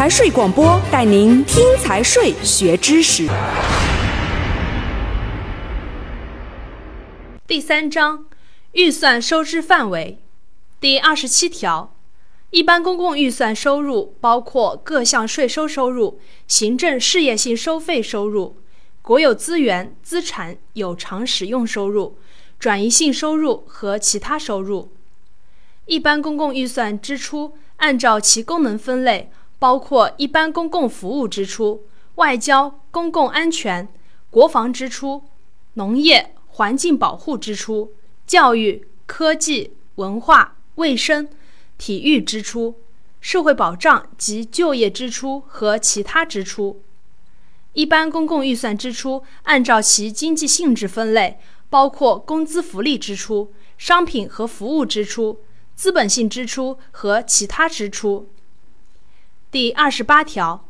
财税广播带您听财税学知识。第三章预算收支范围第二十七条，一般公共预算收入包括各项税收收入、行政事业性收费收入、国有资源资产有偿使用收入、转移性收入和其他收入。一般公共预算支出按照其功能分类，包括一般公共服务支出、外交、公共安全、国防支出、农业。环境保护支出、教育、科技、文化、卫生、体育支出、社会保障及就业支出和其他支出。一般公共预算支出按照其经济性质分类，包括工资福利支出、商品和服务支出、资本性支出和其他支出。第二十八条，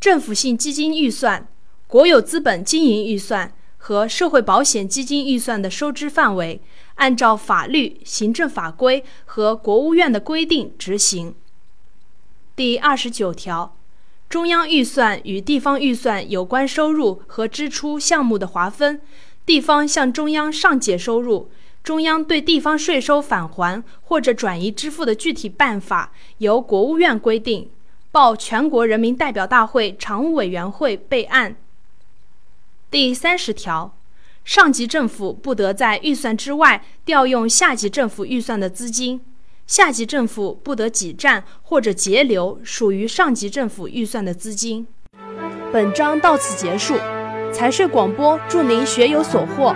政府性基金预算、国有资本经营预算。和社会保险基金预算的收支范围，按照法律、行政法规和国务院的规定执行。第二十九条，中央预算与地方预算有关收入和支出项目的划分，地方向中央上解收入，中央对地方税收返还或者转移支付的具体办法由国务院规定，报全国人民代表大会常务委员会备案。第三十条，上级政府不得在预算之外调用下级政府预算的资金，下级政府不得挤占或者截留属于上级政府预算的资金。本章到此结束，财税广播祝您学有所获。